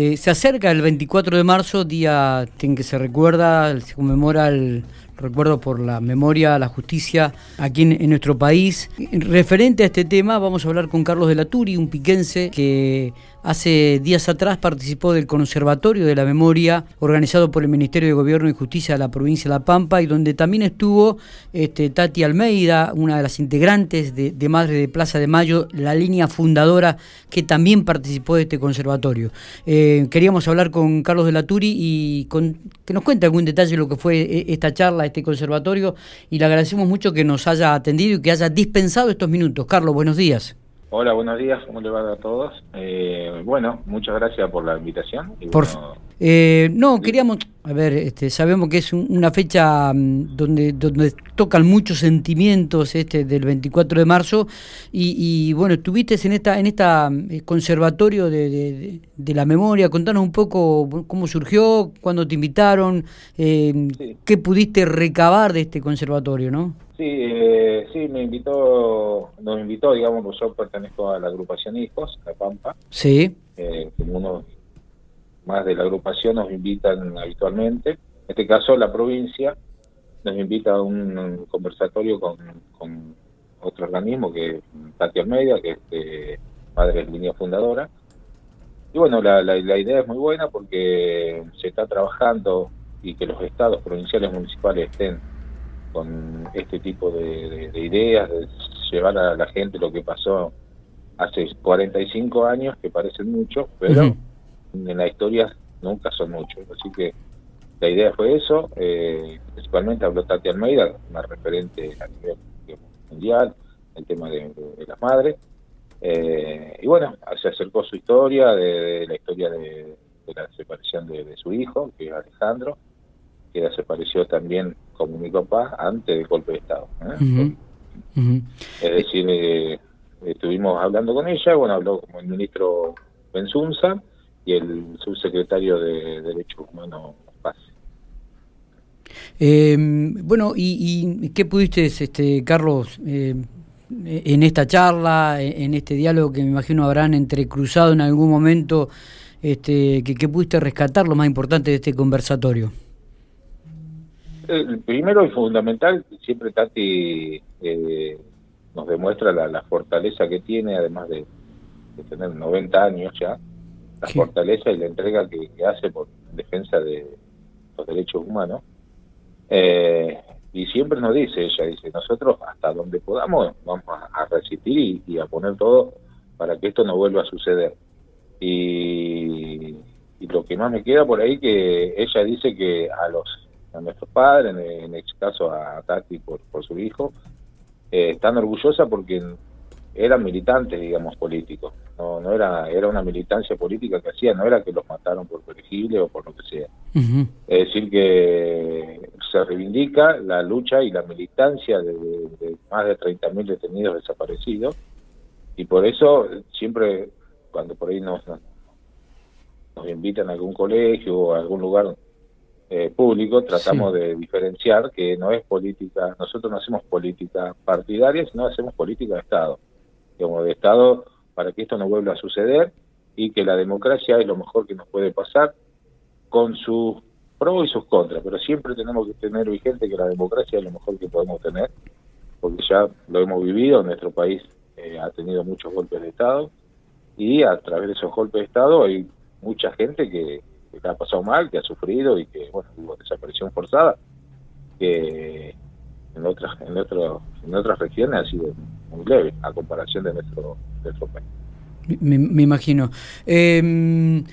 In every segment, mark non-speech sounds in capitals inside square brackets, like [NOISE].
Eh, se acerca el 24 de marzo, día en que se recuerda, se conmemora el recuerdo por la memoria, la justicia aquí en, nuestro país. Referente a este tema, vamos a hablar con Carlos de la Turi, un piquense que hace días atrás participó del Conservatorio de la Memoria organizado por el Ministerio de Gobierno y Justicia de la provincia de La Pampa y donde también estuvo este, Tati Almeida, una de las integrantes de, Madre de Plaza de Mayo, la línea fundadora que también participó de este conservatorio. Eh, queríamos hablar con Carlos de la Turi y con, que nos cuente algún detalle de lo que fue eh, esta charla este conservatorio y le agradecemos mucho que nos haya atendido y que haya dispensado estos minutos. Carlos, buenos días. Hola, buenos días, ¿cómo le va a todos? Eh, bueno, muchas gracias por la invitación. por, eh, no, queríamos, a ver, este, sabemos que es una fecha mm, donde, donde tocan muchos sentimientos este del 24 de marzo y, bueno, estuviste en esta en esta mm, conservatorio de, de, la memoria, contanos un poco cómo surgió, cuándo te invitaron, eh, qué pudiste recabar de este conservatorio, ¿no? Sí, eh, sí, me invitó, nos invitó, digamos, pues yo pertenezco a la agrupación Hijos, la Pampa. Sí. Eh, como uno más de la agrupación nos invitan habitualmente. En este caso, la provincia nos invita a un, conversatorio con, otro organismo que es Tati Almeida, que es de Padre Línea Fundadora. Y bueno, la, la, la idea es muy buena porque se está trabajando y que los estados provinciales municipales estén con este tipo de, ideas, de llevar a la gente lo que pasó hace 45 años, que parecen muchos, pero en la historia nunca son muchos. Así que la idea fue eso, eh, principalmente habló Tati Almeida, una referente a nivel mundial, el tema de, las madres. Eh, y bueno, se acercó su historia, de, la historia de, la separación de, su hijo, que es Alejandro, que desapareció también como mi papá antes del golpe de Estado. ¿eh? Es decir, eh, estuvimos hablando con ella, bueno, habló como el ministro Benzunza y el subsecretario de Derechos Humanos Paz. Eh, bueno, y, qué pudiste, este, Carlos, eh, en esta charla, en este diálogo que me imagino habrán entrecruzado en algún momento, este, que, que pudiste rescatar lo más importante de este conversatorio? El primero y fundamental, siempre Tati eh, nos demuestra la, fortaleza que tiene, además de, tener 90 años ya, la fortaleza y la entrega que, hace por defensa de los derechos humanos. Eh, y siempre nos dice, ella dice, nosotros hasta donde podamos vamos a, resistir y, a poner todo para que esto no vuelva a suceder. Y, y lo que más me queda por ahí que ella dice que a los a nuestros padres, en, este caso a Tati por, por su hijo, eh, están orgullosa porque eran militantes, digamos, políticos. No, no era, era una militancia política que hacían, no era que los mataron por perejil o por lo que sea. Es decir, que se reivindica la lucha y la militancia de, más de 30.000 detenidos desaparecidos y por eso siempre cuando por ahí nos, nos invitan a algún colegio o a algún lugar eh, público tratamos de diferenciar que no es política, nosotros no hacemos política partidaria, sino hacemos política de Estado, como de Estado para que esto no vuelva a suceder y que la democracia es lo mejor que nos puede pasar con sus pros y sus contras, pero siempre tenemos que tener vigente que la democracia es lo mejor que podemos tener, porque ya lo hemos vivido, nuestro país eh, ha tenido muchos golpes de Estado y a través de esos golpes de Estado hay mucha gente que, que ha pasado mal, que ha sufrido y que, bueno, hubo desaparición forzada, que en otras, en, otro, en otras regiones ha sido muy leve a comparación de nuestro, nuestro país. Me, imagino. Em,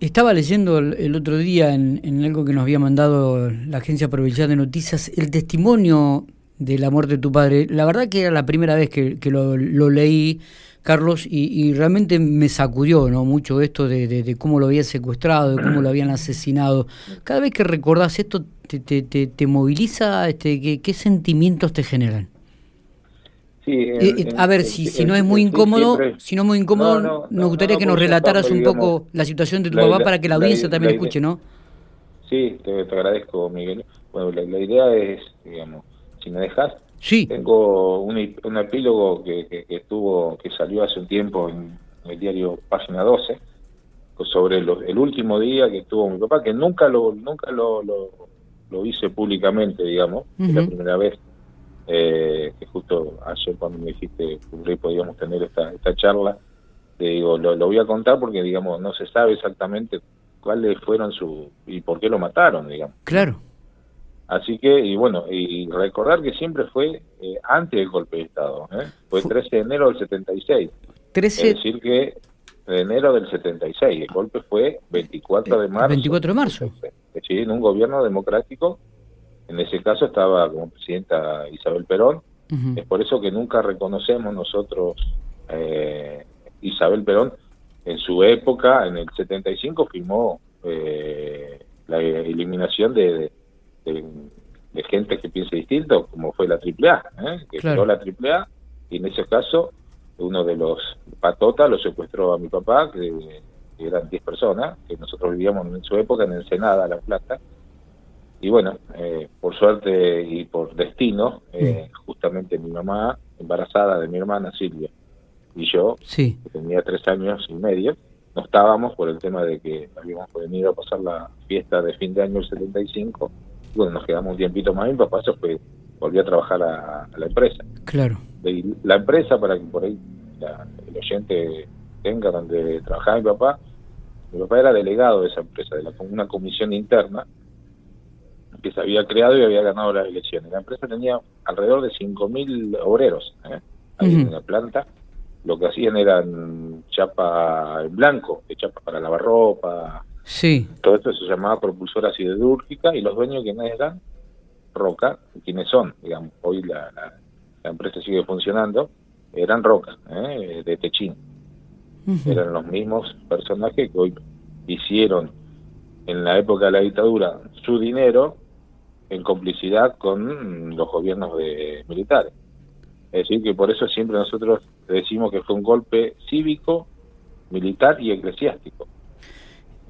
estaba leyendo el, otro día en, algo que nos había mandado la Agencia Provincial de Noticias el testimonio de la muerte de tu padre. La verdad que era la primera vez que, lo leí Carlos, y, realmente me sacudió ¿no? mucho esto de, cómo lo habían secuestrado, de cómo lo habían asesinado. Cada vez que recordás esto, ¿te, te, te, moviliza? Este, ¿qué, sentimientos te generan? Sí, eh, eh, a ver, si, si no es muy incómodo, si no es muy incómodo, nos gustaría que nos relataras un poco la situación de tu papá para que la audiencia también escuche, ¿no? Sí, te, agradezco, Miguel. Bueno, la idea es, digamos, si me dejas, Sí. Tengo un, epílogo que, que, estuvo, que salió hace un tiempo en, el diario Página 12, sobre el último día que tuvo mi papá, que nunca lo nunca lo, lo, hice públicamente, digamos, la primera vez, eh, que justo ayer cuando me dijiste que podíamos tener esta, esta charla, te digo, lo, lo voy a contar porque, digamos, no se sabe exactamente cuáles fueron su y por qué lo mataron, digamos. Claro. Así que, y bueno, y recordar que siempre fue eh, antes del golpe de Estado, ¿eh? fue el 13 de enero del 76. 13... Es decir, que de enero del 76, el golpe fue 24 de marzo. 24 de marzo. Sí, en un gobierno democrático, en ese caso estaba como presidenta Isabel Perón, es por eso que nunca reconocemos nosotros eh, Isabel Perón, en su época, en el 75, firmó eh, la eliminación de de, gente que piense distinto, como fue la AAA, ¿eh? que claro. la AAA, y en ese caso uno de los patotas lo secuestró a mi papá, que, eran 10 personas, que nosotros vivíamos en su época en Ensenada, La Plata, y bueno, eh, por suerte y por destino, eh, justamente mi mamá, embarazada de mi hermana Silvia, y yo, que tenía tres años y medio, no estábamos por el tema de que habíamos venido a pasar la fiesta de fin de año del 75 bueno, nos quedamos un tiempito más, mi papá eso fue, volvió a trabajar a, la empresa. Claro. la empresa, para que por ahí el oyente tenga donde trabajaba mi papá, mi papá era delegado de esa empresa, de la, una comisión interna que se había creado y había ganado las elecciones. La empresa tenía alrededor de 5.000 obreros ¿eh? ahí en la planta. Lo que hacían eran chapa en blanco, de chapa para lavar ropa, Sí. Todo esto se llamaba propulsora siderúrgica y los dueños quienes eran Roca, quienes son, digamos, hoy la, la, empresa sigue funcionando, eran Roca, ¿eh? de Techín. Eran los mismos personajes que hoy hicieron en la época de la dictadura su dinero en complicidad con los gobiernos de militares. Es decir, que por eso siempre nosotros decimos que fue un golpe cívico, militar y eclesiástico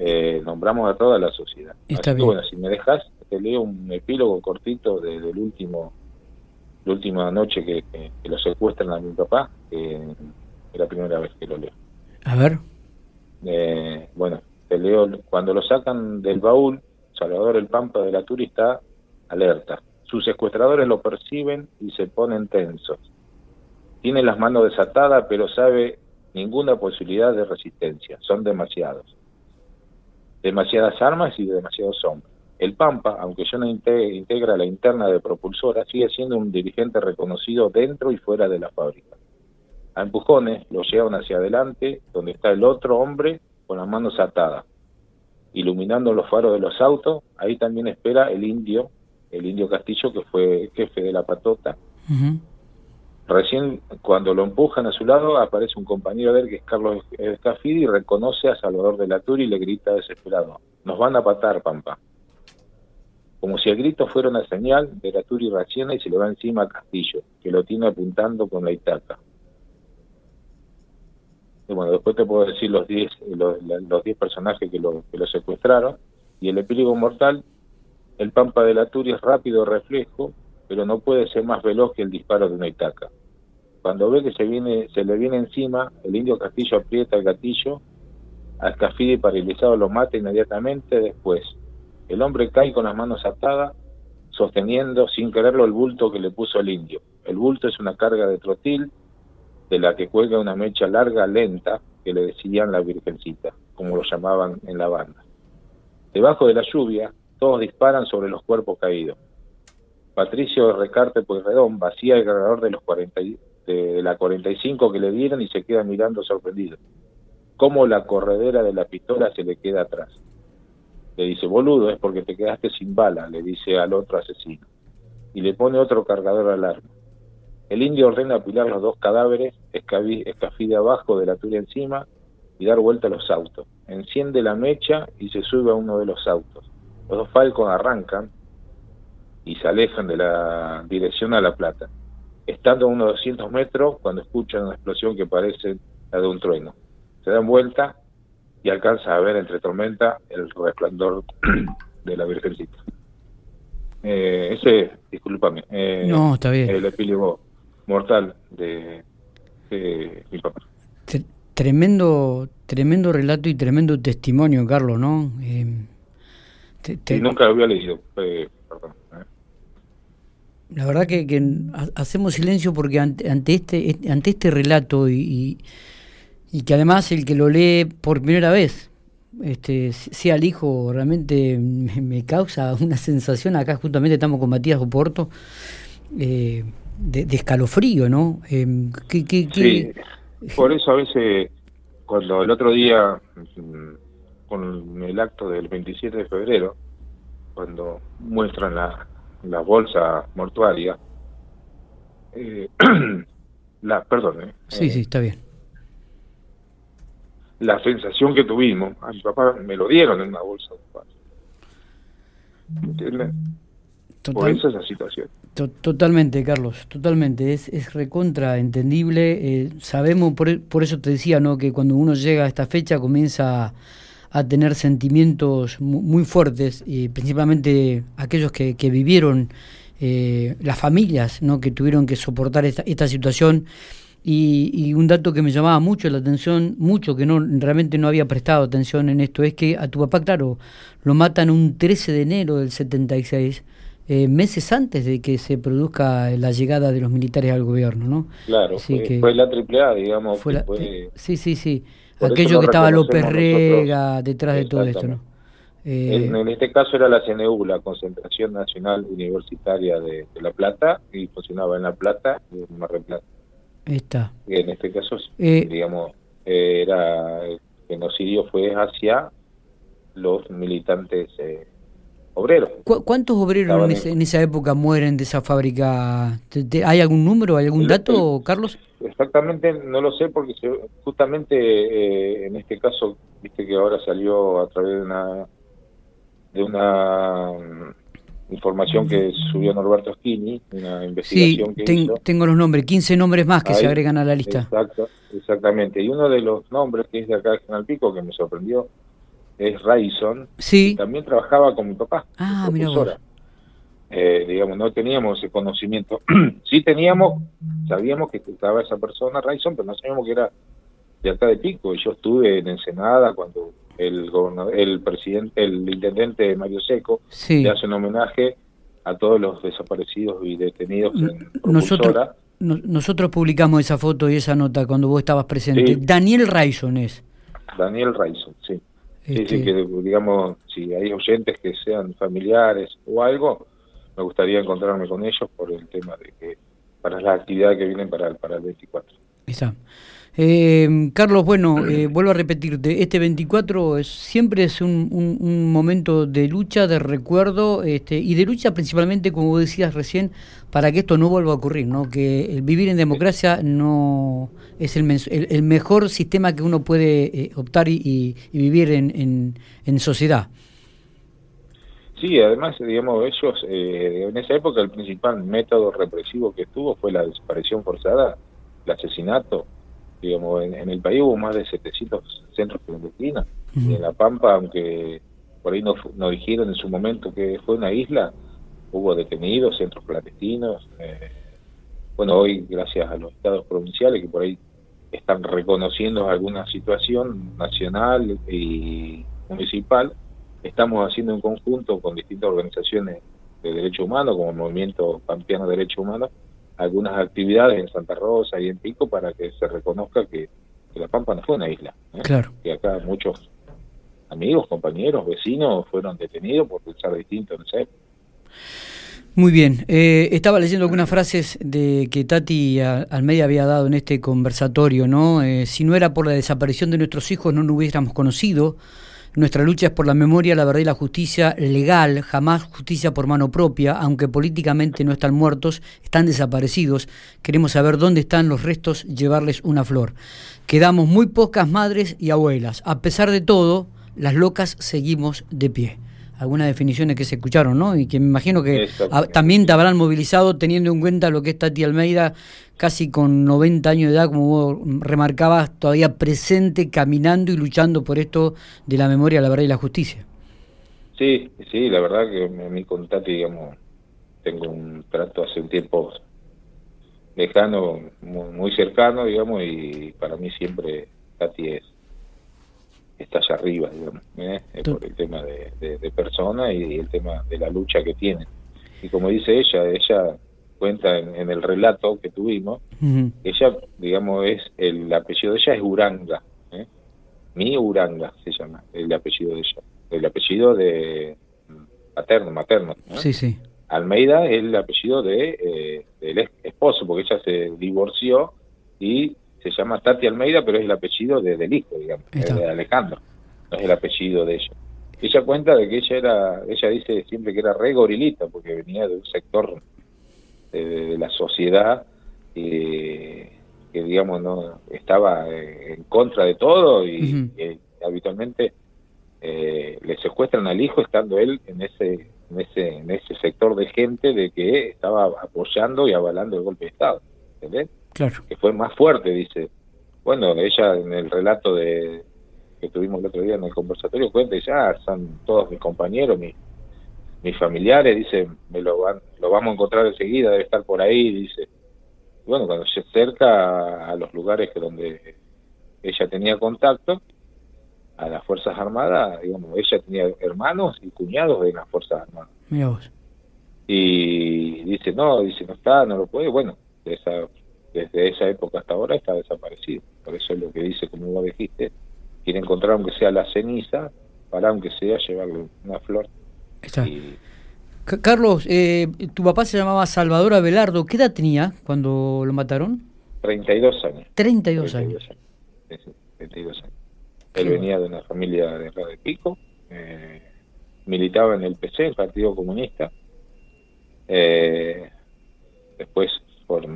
eh, nombramos a toda la sociedad. Está bien. bueno, si me dejas, te leo un epílogo cortito del último, la última noche que, lo secuestran a mi papá, que es la primera vez que lo leo. A ver. Eh, bueno, te leo, cuando lo sacan del baúl, Salvador el Pampa de la turista alerta. Sus secuestradores lo perciben y se ponen tensos. Tiene las manos desatadas, pero sabe ninguna posibilidad de resistencia. Son demasiados demasiadas armas y demasiados hombres. El Pampa, aunque ya no integra la interna de propulsora, sigue siendo un dirigente reconocido dentro y fuera de la fábrica. A empujones lo llevan hacia adelante, donde está el otro hombre con las manos atadas, iluminando los faros de los autos. Ahí también espera el indio, el indio Castillo, que fue jefe de la patota, Recién cuando lo empujan a su lado aparece un compañero de él que es Carlos Escafidi y reconoce a Salvador de la Tour y le grita desesperado, nos van a patar, Pampa. Como si el grito fuera una señal, de la Tour reacciona y se le va encima a Castillo, que lo tiene apuntando con la itaca. Y bueno, después te puedo decir los 10 los, los diez personajes que lo, que lo secuestraron. Y el epílogo mortal, el Pampa de la Tour es rápido reflejo, pero no puede ser más veloz que el disparo de una itaca. Cuando ve que se viene, se le viene encima, el indio Castillo aprieta el gatillo, a Escafidi paralizado lo mata inmediatamente después. El hombre cae con las manos atadas, sosteniendo sin quererlo el bulto que le puso el indio. El bulto es una carga de trotil, de la que cuelga una mecha larga, lenta, que le decían la virgencita, como lo llamaban en la banda. Debajo de la lluvia, todos disparan sobre los cuerpos caídos. Patricio Recarte Pueyrredón vacía el cargador de los 40, de la 45 que le dieron y se queda mirando sorprendido. Cómo la corredera de la pistola se le queda atrás. Le dice, boludo, es porque te quedaste sin bala, le dice al otro asesino. Y le pone otro cargador al arma. El indio ordena apilar los dos cadáveres, escafide abajo de la tuya encima y dar vuelta a los autos. Enciende la mecha y se sube a uno de los autos. Los dos falcos arrancan, y se alejan de la dirección a La Plata, estando a unos 200 metros cuando escuchan una explosión que parece la de un trueno. Se dan vuelta y alcanza a ver entre tormenta el resplandor [CLEARS THROAT] de la Virgencita. Eh, ese, discúlpame, eh, está bien. el epílogo mortal de, mi papá. Tremendo, tremendo relato y tremendo testimonio, Carlos, ¿no? Eh, nunca lo había leído, eh, perdón. Eh. La verdad que, hacemos silencio porque ante, este ante este relato y, y, que además el que lo lee por primera vez, este sea el hijo, realmente me, causa una sensación, acá justamente estamos con Matías Oporto, de, escalofrío, ¿no? sí, por eso a veces cuando el otro día, mm, con el acto del 27 de febrero, cuando muestran la, la bolsa mortuaria, eh, [CLEARS THROAT] la, perdón, eh, sí, sí, está bien. La sensación que tuvimos, a mi papá me lo dieron en una bolsa. ¿Entiendes? Por eso es la situación. Totalmente, Carlos, totalmente. Es, es recontra entendible. Eh, sabemos, por, por, eso te decía, ¿no? que cuando uno llega a esta fecha comienza a, tener sentimientos muy, fuertes, y principalmente aquellos que, que vivieron, eh, las familias ¿no? que tuvieron que soportar esta, esta situación. Y, y, un dato que me llamaba mucho la atención, mucho que no realmente no había prestado atención en esto, es que a tu papá, claro, lo matan un 13 de enero del 76 eh, meses antes de que se produzca la llegada de los militares al gobierno, ¿no? Claro, fue, la AAA, digamos. Fue sí, sí, sí. Aquello que estaba López Rega detrás de todo esto, ¿no? Eh, en, este caso era la CNU, la Concentración Nacional Universitaria de, La Plata, y funcionaba en La Plata y en Mar del Plata. Está. Y en este caso, digamos, era el genocidio fue hacia los militantes eh, obreros. ¿Cuántos obreros en, esa época mueren de esa fábrica? ¿Hay algún número, hay algún dato, Carlos? Exactamente, no lo sé porque justamente eh, en este caso, viste que ahora salió a través de una de una mm, información que subió Norberto Schini, una investigación que hizo. tengo los nombres, 15 nombres más que se agregan a la lista. Exacto, exactamente. Y uno de los nombres que es de acá de General Pico, que me sorprendió, es Rayson, sí. también trabajaba con mi papá, ah, profesora. Eh, digamos, no teníamos ese conocimiento. [CLEARS THROAT] sí teníamos, sabíamos que estaba esa persona, Rayson, pero no sabíamos que era de acá de Pico. Yo estuve en Ensenada cuando el gobernador, el presidente, el intendente Mario Seco le hace un homenaje a todos los desaparecidos y detenidos en nosotros, nosotros publicamos esa foto y esa nota cuando vos estabas presente. Daniel Rayson es. Daniel Rayson, sí. Sí, sí, este, que digamos, si hay oyentes que sean familiares o algo, me gustaría encontrarme con ellos por el tema de que para las actividades que vienen para el, para el 24. Está. Eh, Carlos, bueno, eh, vuelvo a repetirte, este 24 es, siempre es un, un, momento de lucha, de recuerdo este, y de lucha principalmente, como decías recién, para que esto no vuelva a ocurrir, ¿no? que el vivir en democracia no es el, el, mejor sistema que uno puede eh, optar y, vivir en, en, sociedad. Sí, además, digamos, ellos, en esa época el principal método represivo que estuvo fue la desaparición forzada, el asesinato, digamos, en, el país hubo más de 700 centros clandestinos. Y en La Pampa, aunque por ahí nos, dijeron en su momento que fue una isla, hubo detenidos, centros clandestinos. Eh, bueno, hoy, gracias a los estados provinciales que por ahí están reconociendo alguna situación nacional y municipal, estamos haciendo un conjunto con distintas organizaciones de derechos humanos, como el Movimiento Pampeano de Derechos Humanos, algunas actividades en Santa Rosa y en Pico para que se reconozca que, La Pampa no fue una isla. ¿eh? Claro. Que acá muchos amigos, compañeros, vecinos fueron detenidos por pensar distinto en esa Muy bien, eh, estaba leyendo algunas frases de que Tati Almeida había dado en este conversatorio, ¿no? Eh, si no era por la desaparición de nuestros hijos no nos hubiéramos conocido, nuestra lucha es por la memoria, la verdad y la justicia legal, jamás justicia por mano propia, aunque políticamente no están muertos, están desaparecidos. Queremos saber dónde están los restos, llevarles una flor. Quedamos muy pocas madres y abuelas. A pesar de todo, las locas seguimos de pie algunas definiciones que se escucharon, ¿no? Y que me imagino que también te habrán movilizado teniendo en cuenta lo que es Tati Almeida, casi con 90 años de edad, como vos remarcabas, todavía presente, caminando y luchando por esto de la memoria, la verdad y la justicia. Sí, sí, la verdad que mi con Tati, digamos, tengo un trato hace un tiempo lejano, muy, cercano, digamos, y para mí siempre Tati es está allá arriba, digamos, ¿eh? por el tema de, de, persona y, el tema de la lucha que tiene. Y como dice ella, ella cuenta en, el relato que tuvimos, ella, digamos, es el apellido de ella es Uranga, ¿eh? mi Uranga se llama el apellido de ella, el apellido de paterno, materno. Sí, sí. Almeida es el apellido de eh, del esposo, porque ella se divorció y se llama Tati Almeida, pero es el apellido de, del hijo, digamos, de Alejandro, no es el apellido de ella. Ella cuenta de que ella era, ella dice siempre que era re gorilita, porque venía de un sector de, la sociedad que digamos no estaba eh, en contra de todo y, habitualmente eh, le secuestran al hijo estando él en ese en ese en ese sector de gente de que estaba apoyando y avalando el golpe de estado ¿entendés? Claro. Que fue más fuerte, dice. Bueno, ella en el relato de que tuvimos el otro día en el conversatorio cuenta, dice, ah, son todos mis compañeros, mis, mis familiares, dice, me lo, van, lo vamos a encontrar enseguida, debe estar por ahí, dice. bueno, cuando se acerca a los lugares que donde ella tenía contacto, a las Fuerzas Armadas, digamos, ella tenía hermanos y cuñados de las Fuerzas Armadas. Y dice, no, dice, no está, no lo puede, bueno, de esa desde esa época hasta ahora está desaparecido. Por eso es lo que dice, como vos dijiste, quiere encontrar aunque sea la ceniza, para aunque sea llevarle una flor. Está. Carlos, eh, tu papá se llamaba Salvador Abelardo. ¿Qué edad tenía cuando lo mataron? 32 años. 32, años. años. 32 años. Él venía de una familia de de Pico, eh, militaba en el PC, el Partido Comunista. Eh, después, por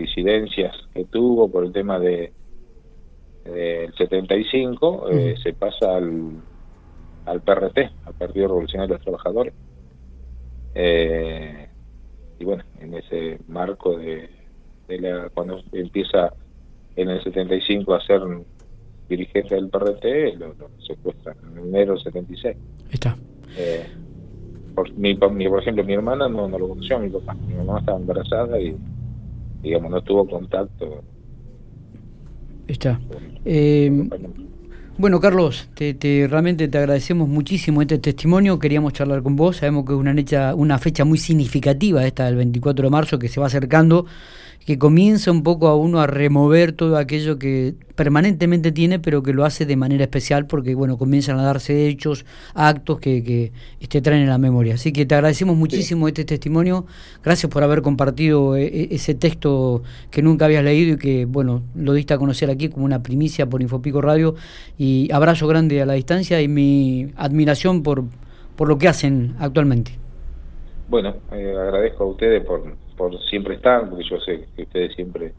disidencias que tuvo por el tema de del 75 eh, se pasa al, al PRT, al Partido Revolucionario de los Trabajadores. Eh, y bueno, en ese marco de, de la, cuando empieza en el 75 a ser dirigente del PRT, lo, secuestran en enero del 76. Está. Eh, por, mi, por ejemplo, mi hermana no, no lo conoció a mi papá. Mi mamá estaba embarazada y digamos, no tuvo contacto. Está. Eh, bueno, Carlos, te, realmente te agradecemos muchísimo este testimonio. Queríamos charlar con vos. Sabemos que es una, una fecha muy significativa esta del 24 de marzo que se va acercando que comienza un poco a uno a remover todo aquello que permanentemente tiene, pero que lo hace de manera especial porque, bueno, comienzan a darse hechos, actos que, que este, traen en la memoria. Así que te agradecemos muchísimo este testimonio. Gracias por haber compartido eh, eh, ese texto que nunca habías leído y que, bueno, lo diste a conocer aquí como una primicia por Infopico Radio. Y abrazo grande a la distancia y mi admiración por, por lo que hacen actualmente. Bueno, eh, agradezco a ustedes por por siempre estar, porque yo sé que ustedes siempre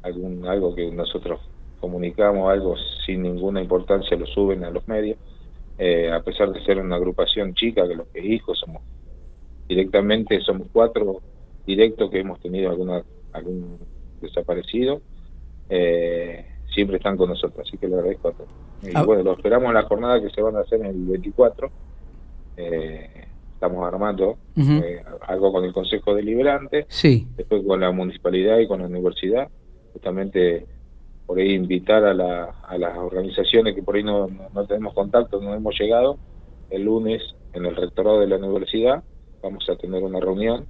algún algo que nosotros comunicamos, algo sin ninguna importancia lo suben a los medios, eh, a pesar de ser una agrupación chica, que los que hijos somos directamente, somos cuatro directos que hemos tenido alguna algún desaparecido, eh, siempre están con nosotros, así que le agradezco a todos. Y ah. bueno, lo esperamos en la jornada que se van a hacer el 24. Eh, estamos armando eh, algo con el Consejo Deliberante, sí. después con la municipalidad y con la universidad, justamente por ahí invitar a, la, a las organizaciones que por ahí no, no, tenemos contacto, no hemos llegado, el lunes en el rectorado de la universidad vamos a tener una reunión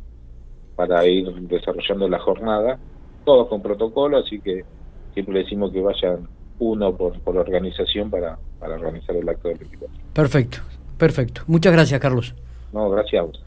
para ir desarrollando la jornada, todos con protocolo, así que siempre decimos que vayan uno por, por organización para, para organizar el acto del 24. Perfecto, perfecto. Muchas gracias, Carlos. No, gracias a vos.